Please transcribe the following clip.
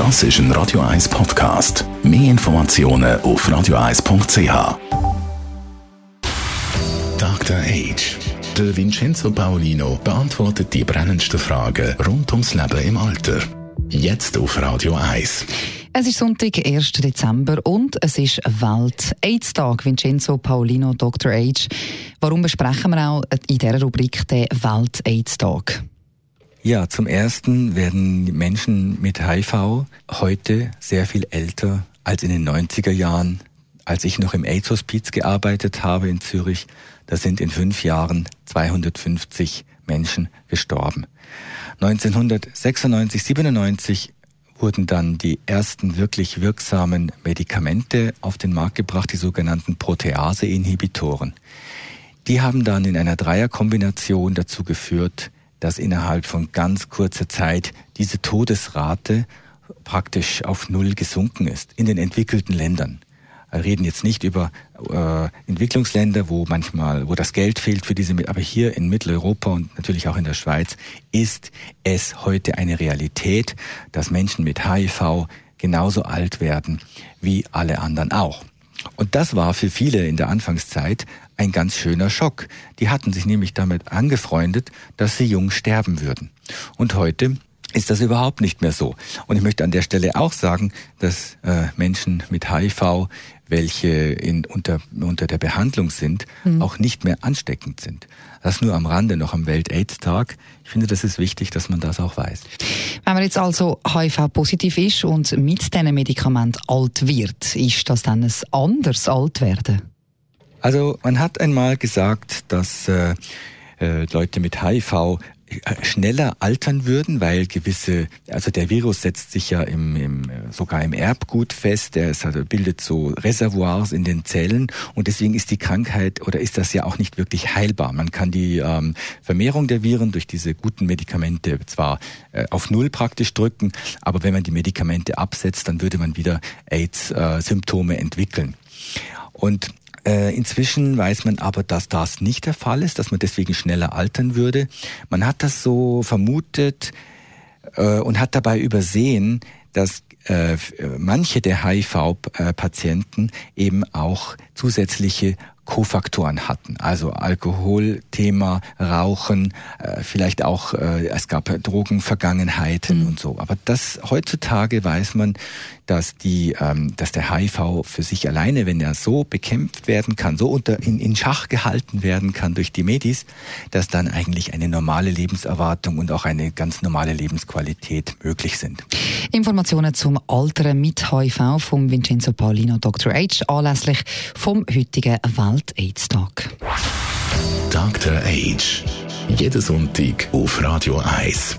Das ist ein Radio 1 Podcast. Mehr Informationen auf radio1.ch. Dr. Age. Der Vincenzo Paolino beantwortet die brennendsten Fragen rund ums Leben im Alter. Jetzt auf Radio 1. Es ist Sonntag, 1. Dezember und es ist Welt-AIDS-Tag. Vincenzo Paolino, Dr. Age. Warum besprechen wir auch in dieser Rubrik den Welt-AIDS-Tag? Ja, zum ersten werden Menschen mit HIV heute sehr viel älter als in den 90er Jahren. Als ich noch im AIDS-Hospiz gearbeitet habe in Zürich, da sind in fünf Jahren 250 Menschen gestorben. 1996, 97 wurden dann die ersten wirklich wirksamen Medikamente auf den Markt gebracht, die sogenannten Protease-Inhibitoren. Die haben dann in einer Dreierkombination dazu geführt, dass innerhalb von ganz kurzer Zeit diese Todesrate praktisch auf Null gesunken ist in den entwickelten Ländern. Wir reden jetzt nicht über äh, Entwicklungsländer, wo manchmal, wo das Geld fehlt für diese, aber hier in Mitteleuropa und natürlich auch in der Schweiz ist es heute eine Realität, dass Menschen mit HIV genauso alt werden wie alle anderen auch. Und das war für viele in der Anfangszeit ein ganz schöner Schock. Die hatten sich nämlich damit angefreundet, dass sie jung sterben würden. Und heute ist das überhaupt nicht mehr so. Und ich möchte an der Stelle auch sagen, dass äh, Menschen mit HIV, welche in, unter, unter der Behandlung sind, mhm. auch nicht mehr ansteckend sind. Das nur am Rande noch am Welt-AIDS-Tag. Ich finde, das ist wichtig, dass man das auch weiß. Wenn man jetzt also HIV-positiv ist und mit diesen Medikament alt wird, ist das dann ein anderes Altwerden? Also man hat einmal gesagt, dass äh, äh Leute mit HIV schneller altern würden, weil gewisse, also der Virus setzt sich ja im, im sogar im Erbgut fest, der ist, also bildet so Reservoirs in den Zellen und deswegen ist die Krankheit oder ist das ja auch nicht wirklich heilbar. Man kann die ähm, Vermehrung der Viren durch diese guten Medikamente zwar äh, auf Null praktisch drücken, aber wenn man die Medikamente absetzt, dann würde man wieder AIDS-Symptome äh, entwickeln. Und äh, inzwischen weiß man aber, dass das nicht der Fall ist, dass man deswegen schneller altern würde. Man hat das so vermutet äh, und hat dabei übersehen, dass äh, manche der HIV-Patienten eben auch zusätzliche Kofaktoren hatten. Also Alkoholthema, Rauchen, äh, vielleicht auch, äh, es gab Drogenvergangenheiten mhm. und so. Aber das heutzutage weiß man, dass die, ähm, dass der HIV für sich alleine, wenn er so bekämpft werden kann, so unter in, in Schach gehalten werden kann durch die Medis, dass dann eigentlich eine normale Lebenserwartung und auch eine ganz normale Lebensqualität möglich sind. Informationen zum Alteren mit HIV vom Vincenzo Paulino Dr. H anlässlich vom heutigen Welt-AIDS-Tag. Dr. H. Jeden Sonntag auf Radio 1.